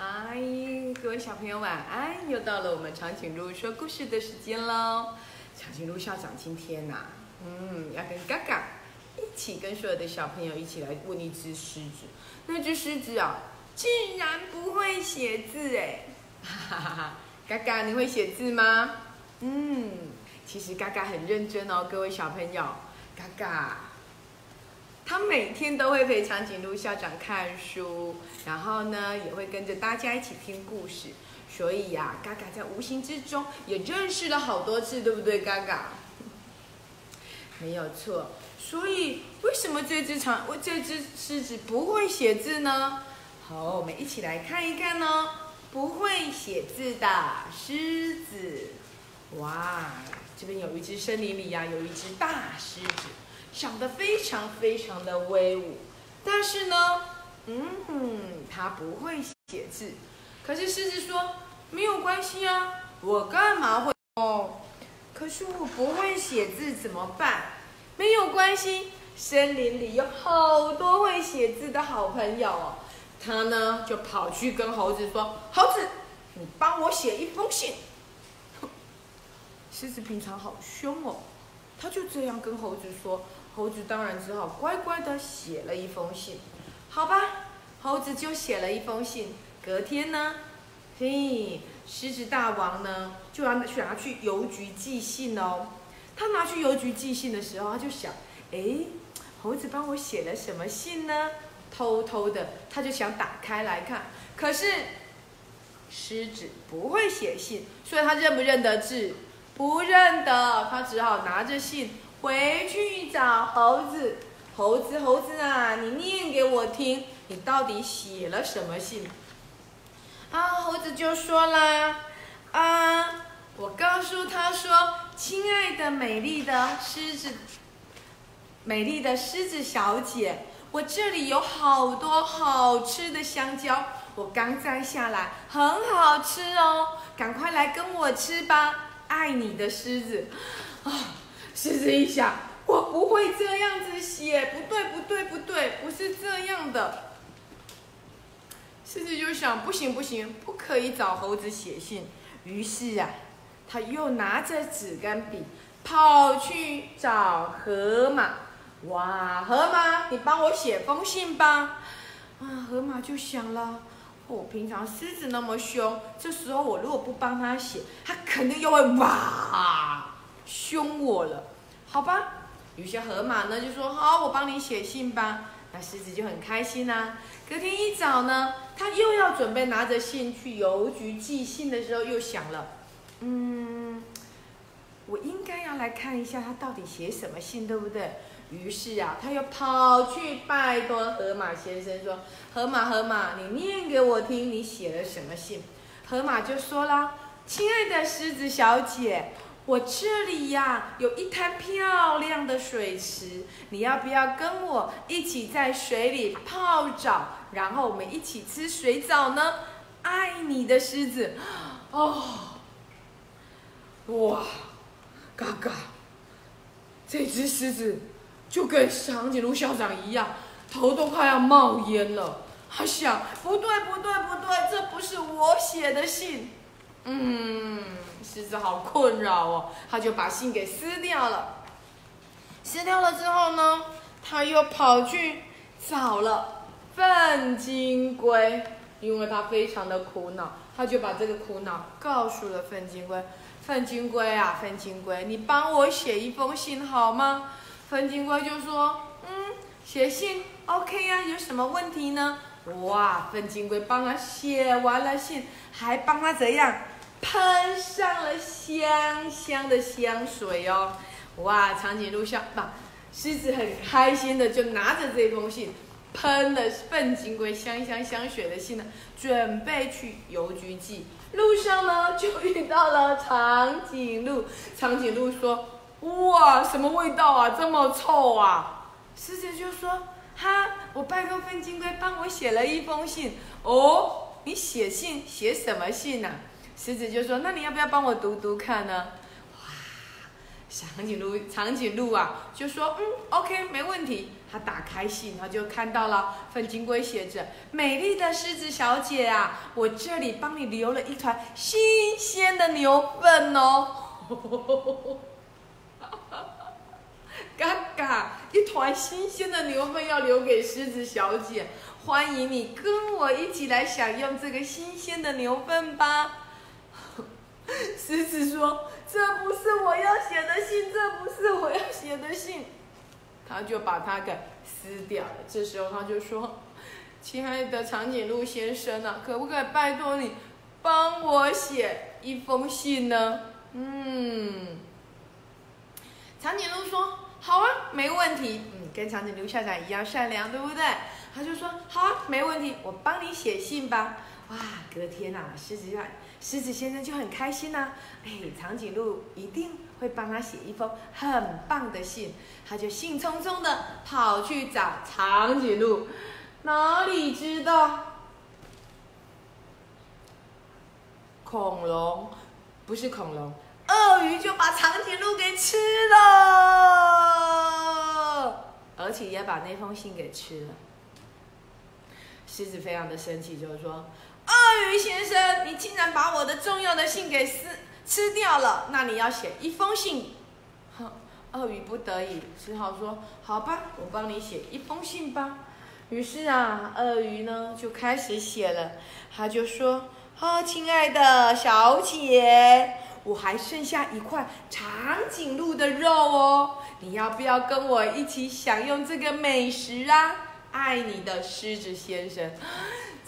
嗨，各位小朋友晚安！又到了我们长颈鹿说故事的时间喽。长颈鹿校长今天呐、嗯，要跟嘎嘎一起跟所有的小朋友一起来问一只狮子。那只狮子啊，竟然不会写字哎！哈哈哈哈！嘎嘎，你会写字吗？嗯，其实嘎嘎很认真哦，各位小朋友，嘎嘎。他每天都会陪长颈鹿校长看书，然后呢，也会跟着大家一起听故事。所以呀、嘎嘎在无形之中也认识了好多次，对不对？嘎嘎，没有错。所以为什么这只长，我这只狮子不会写字呢？好，我们一起来看一看哦。不会写字的狮子，哇，这边有一只森林里呀、有一只大狮子。长得非常非常的威武，但是呢，嗯，他不会写字。可是狮子说没有关系啊，我干嘛会哦？可是我不会写字怎么办？没有关系，森林里有好多会写字的好朋友哦。他呢就跑去跟猴子说：“猴子，你帮我写一封信。”狮子平常好凶哦，他就这样跟猴子说。猴子当然只好乖乖的写了一封信，好吧，猴子就写了一封信。隔天呢，嘿，狮子大王呢就要去拿去邮局寄信哦。他拿去邮局寄信的时候，他就想，哎，猴子帮我写了什么信呢？偷偷的，他就想打开来看。可是狮子不会写信，所以他认不认得字？不认得，他只好拿着信。回去找猴子，猴子，猴子啊，你念给我听，你到底写了什么信？啊，猴子就说啦，啊，我告诉他说，亲爱的美丽的狮子，美丽的狮子小姐，我这里有好多好吃的香蕉，我刚摘下来，很好吃哦，赶快来跟我吃吧，爱你的狮子，啊。狮子一想，我不会这样子写，不对，不对，不对，不是这样的。狮子就想，不行，不行，不可以找猴子写信。于是啊，他又拿着纸跟笔，跑去找河马。哇，河马，你帮我写封信吧。啊，河马就想了，我、平常狮子那么凶，这时候我如果不帮他写，他肯定又会哇。凶我了，好吧。有些河马呢就说：“好，我帮你写信吧。”那狮子就很开心啦、啊。隔天一早呢，他又要准备拿着信去邮局寄信的时候，又想了：“嗯，我应该要来看一下他到底写什么信，对不对？”于是啊，他又跑去拜托河马先生说：“河马，河马，你念给我听，你写了什么信？”河马就说啦：“亲爱的狮子小姐。”我这里呀有一滩漂亮的水池，你要不要跟我一起在水里泡澡，然后我们一起吃水藻呢？爱你的狮子，哦，哇，嘎嘎，这只狮子就跟长颈鹿校长一样，头都快要冒烟了。他想，不对，不对，不对，这不是我写的信。嗯，狮子好困扰哦，他就把信给撕掉了。撕掉了之后呢，他又跑去找了粪金龟，因为他非常的苦恼，他就把这个苦恼告诉了粪金龟。粪金龟啊，粪金龟，你帮我写一封信好吗？粪金龟就说：“嗯，写信 OK、啊，有什么问题呢？”哇，笨金龟帮他写完了信，还帮他怎样？喷上了香香的香水哦！哇，长颈鹿笑吧，狮子很开心的就拿着这封信，喷了粪金龟香香香水的信呢，准备去邮局寄。路上呢，就遇到了长颈鹿。长颈鹿说：“哇，什么味道啊，这么臭啊！”狮子就说：“哈，我拜托粪金龟帮我写了一封信哦。你写信写什么信呢、啊？”狮子就说：“那你要不要帮我读读看呢？”哇，长颈鹿长颈鹿啊，就说：“嗯，OK，没问题。”他打开信，他就看到了粉金龟写着：“美丽的狮子小姐啊，我这里帮你留了一团新鲜的牛粪哦。”嘎嘎，一团新鲜的牛粪要留给狮子小姐，欢迎你跟我一起来享用这个新鲜的牛粪吧。狮子说：“这不是我要写的信，这不是我要写的信。”他就把它给撕掉了。这时候他就说：“亲爱的长颈鹿先生啊，可不可以拜托你帮我写一封信呢？”嗯，长颈鹿说：“好啊，没问题。”嗯，跟长颈鹿校长一样善良，对不对？他就说：“好啊，没问题，我帮你写信吧。”哇，隔天呐，狮子啊。狮子先生就很开心呐，哎，长颈鹿一定会帮他写一封很棒的信，他就兴冲冲的跑去找长颈鹿，哪里知道，恐龙不是恐龙，鳄鱼就把长颈鹿给吃了，而且也把那封信给吃了。狮子非常的生气，就是说。鳄鱼先生，你竟然把我的重要的信给撕吃掉了，那你要写一封信。哼，鳄鱼不得已只好说：“好吧，我帮你写一封信吧。”于是啊，鳄鱼呢就开始写了。他就说：“啊，亲爱的小姐，我还剩下一块长颈鹿的肉哦，你要不要跟我一起享用这个美食啊？爱你的狮子先生。”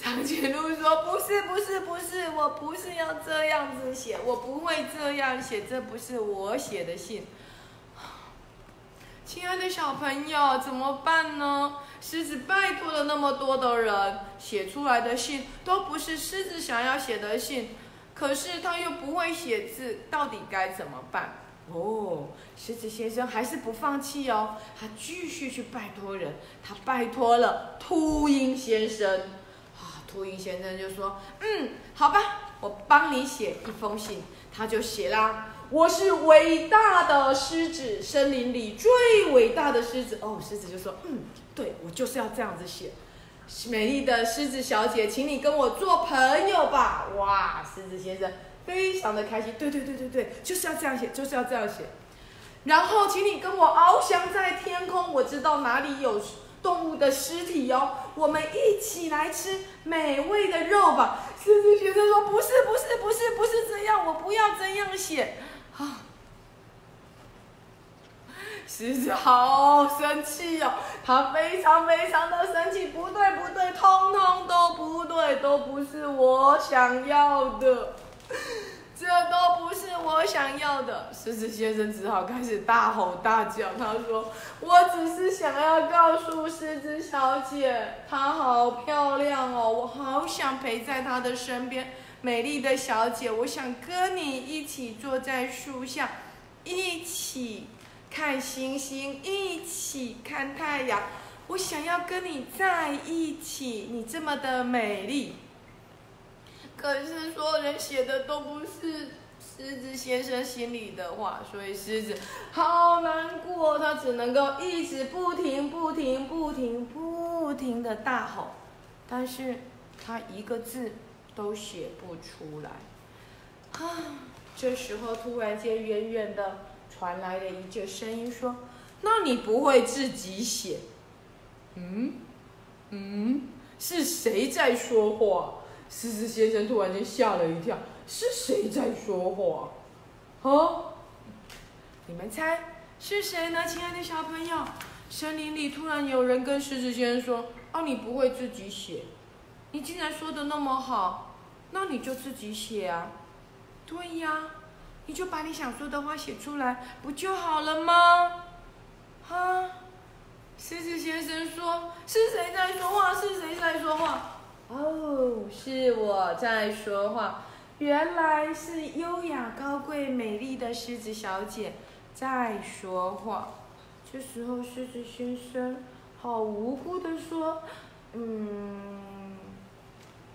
长颈鹿说：“不是，不是，不是，我不是要这样子写，我不会这样写，这不是我写的信。”亲爱的小朋友，怎么办呢？狮子拜托了那么多的人，写出来的信都不是狮子想要写的信，可是他又不会写字，到底该怎么办？哦，狮子先生还是不放弃哦，他继续去拜托人，他拜托了秃鹰先生。啊秃鹰先生就说：“嗯，好吧，我帮你写一封信。”他就写啦：“我是伟大的狮子，森林里最伟大的狮子。”哦，狮子就说：“嗯，对，我就是要这样子写。”美丽的狮子小姐，请你跟我做朋友吧！哇，狮子先生非常的开心。对对对对对，就是要这样写，就是要这样写。然后，请你跟我翱翔在天空，我知道哪里有。动物的尸体哦，我们一起来吃美味的肉吧。狮子先生说：“不是，不是，不是，不是这样，我不要这样写。”啊，狮子好生气哦，他非常非常的生气。不对，不对，通通都不对，都不是我想要的。这都不是我想要的，狮子先生只好开始大吼大叫。他说：“我只是想要告诉狮子小姐，她好漂亮哦，我好想陪在她的身边。美丽的小姐，我想跟你一起坐在树下，一起看星星，一起看太阳。我想要跟你在一起，你这么的美丽。”可是所有人写的都不是狮子先生心里的话，所以狮子好难过，他只能够一直不停、不停、不停、不停的大吼，但是他一个字都写不出来。啊！这时候突然间，远远的传来了一句声音说：“那你不会自己写？”嗯嗯，是谁在说话？狮子先生突然间吓了一跳，是谁在说话？啊？你们猜是谁呢？亲爱的小朋友，森林里突然有人跟狮子先生说：“哦，你不会自己写，你竟然说的那么好，那你就自己写啊！对呀，你就把你想说的话写出来，不就好了吗？”哈？狮子先生说：“是谁在说话？是谁在说话？”哦，是我在说话，原来是优雅、高贵、美丽的狮子小姐在说话。这时候，狮子先生好无辜的说：“嗯，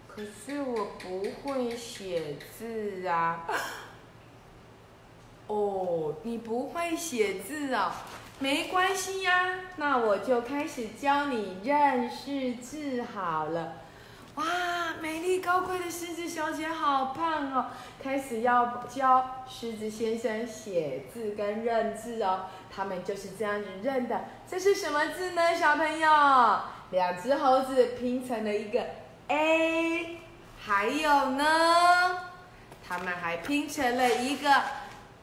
可是我不会写字啊。”哦，你不会写字啊？没关系呀，那我就开始教你认识字好了。哇，美丽高贵的狮子小姐好棒哦！开始要教狮子先生写字跟认字哦。他们就是这样子认的。这是什么字呢，小朋友？两只猴子拼成了一个 A。还有呢，他们还拼成了一个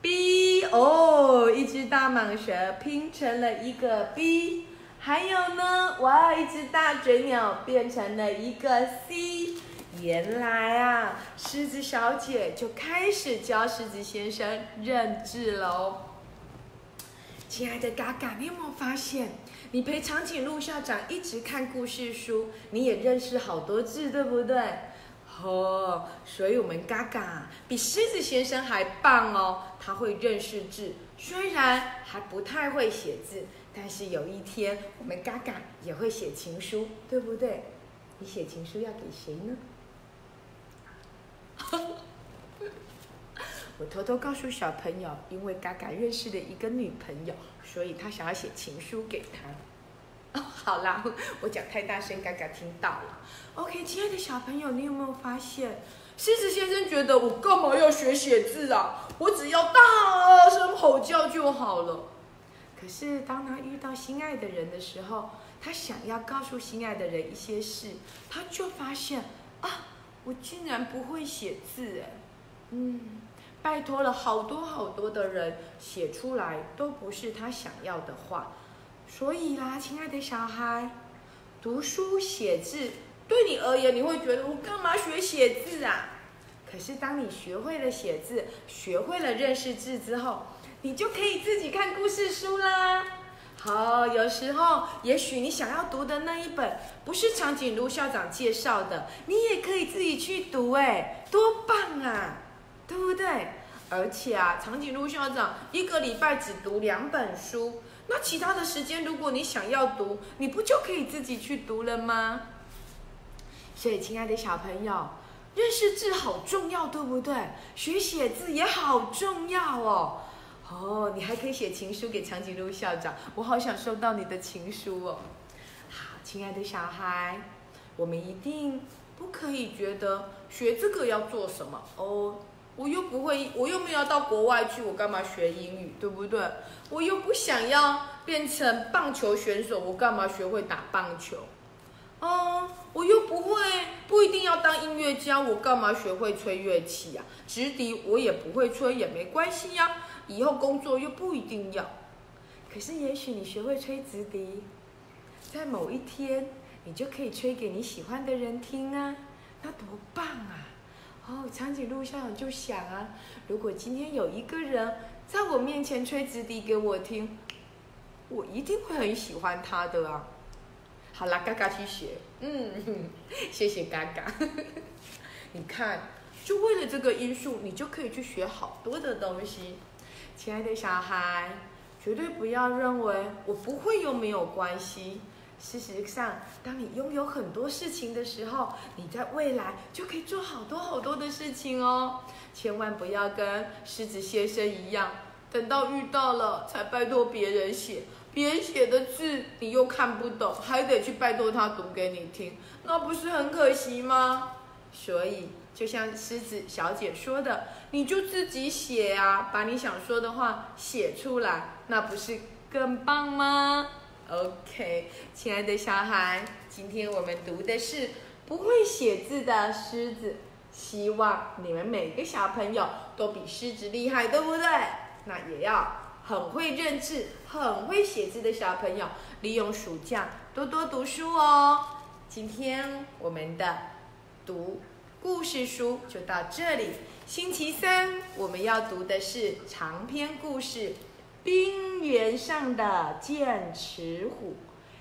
B 哦，一只大蟒蛇拼成了一个 B。还有呢，哇，一只大嘴鸟变成了一个 C。原来啊，狮子小姐就开始教狮子先生认字喽。亲爱的嘎嘎，你有没有发现，你陪长颈鹿校长一直看故事书，你也认识好多字，对不对？哦，所以我们嘎嘎比狮子先生还棒哦，他会认识字，虽然还不太会写字，但是有一天我们嘎嘎也会写情书，对不对？你写情书要给谁呢？我偷偷告诉小朋友，因为嘎嘎认识了一个女朋友，所以他想要写情书给她。哦，好啦，我讲太大声，刚刚听到了。OK，亲爱的小朋友，你有没有发现，狮子先生觉得我干嘛要学写字啊？我只要大声吼叫就好了。可是当他遇到心爱的人的时候，他想要告诉心爱的人一些事，他就发现啊，我竟然不会写字哎，嗯，拜托了好多好多的人写出来都不是他想要的话。所以啦，亲爱的小孩，读书写字对你而言，你会觉得我干嘛学写字啊？可是当你学会了写字，学会了认识字之后，你就可以自己看故事书啦。好，有时候也许你想要读的那一本不是长颈鹿校长介绍的，你也可以自己去读，哎，多棒啊，对不对？而且啊，长颈鹿校长一个礼拜只读两本书。那其他的时间，如果你想要读，你不就可以自己去读了吗？所以，亲爱的小朋友，认识字好重要，对不对？学写字也好重要哦。哦，你还可以写情书给长颈鹿校长，我好想收到你的情书哦。好，亲爱的小孩，我们一定不可以觉得学这个要做什么哦。我又不会，我又没有到国外去，我干嘛学英语，对不对？我又不想要变成棒球选手，我干嘛学会打棒球？哦，我又不会，不一定要当音乐家，我干嘛学会吹乐器呀？直笛我也不会吹，也没关系呀。以后工作又不一定要。可是也许你学会吹直笛，在某一天，你就可以吹给你喜欢的人听啊，那多棒啊！哦，长颈鹿校长就想啊，如果今天有一个人在我面前吹直笛给我听，我一定会很喜欢他的啊。好啦，嘎嘎去学，嗯，谢谢嘎嘎。你看，就为了这个因素，你就可以去学好多的东西。亲爱的小孩，绝对不要认为我不会又没有关系。事实上，当你拥有很多事情的时候，你在未来就可以做好多好多的事情哦。千万不要跟狮子先生一样，等到遇到了才拜托别人写，别人写的字你又看不懂，还得去拜托他读给你听，那不是很可惜吗？所以，就像狮子小姐说的，你就自己写啊，把你想说的话写出来，那不是更棒吗？OK，亲爱的小孩，今天我们读的是不会写字的狮子。希望你们每个小朋友都比狮子厉害，对不对？那也要很会认字、很会写字的小朋友，利用暑假多多读书哦。今天我们的读故事书就到这里。星期三我们要读的是长篇故事。冰原上的剑齿虎，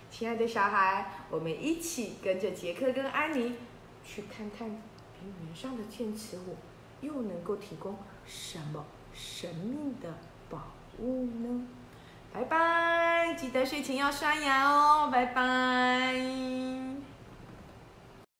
亲爱的小孩，我们一起跟着杰克跟安妮去看看冰原上的剑齿虎又能够提供什么神秘的宝物呢？拜拜，记得睡前要刷牙哦，拜拜。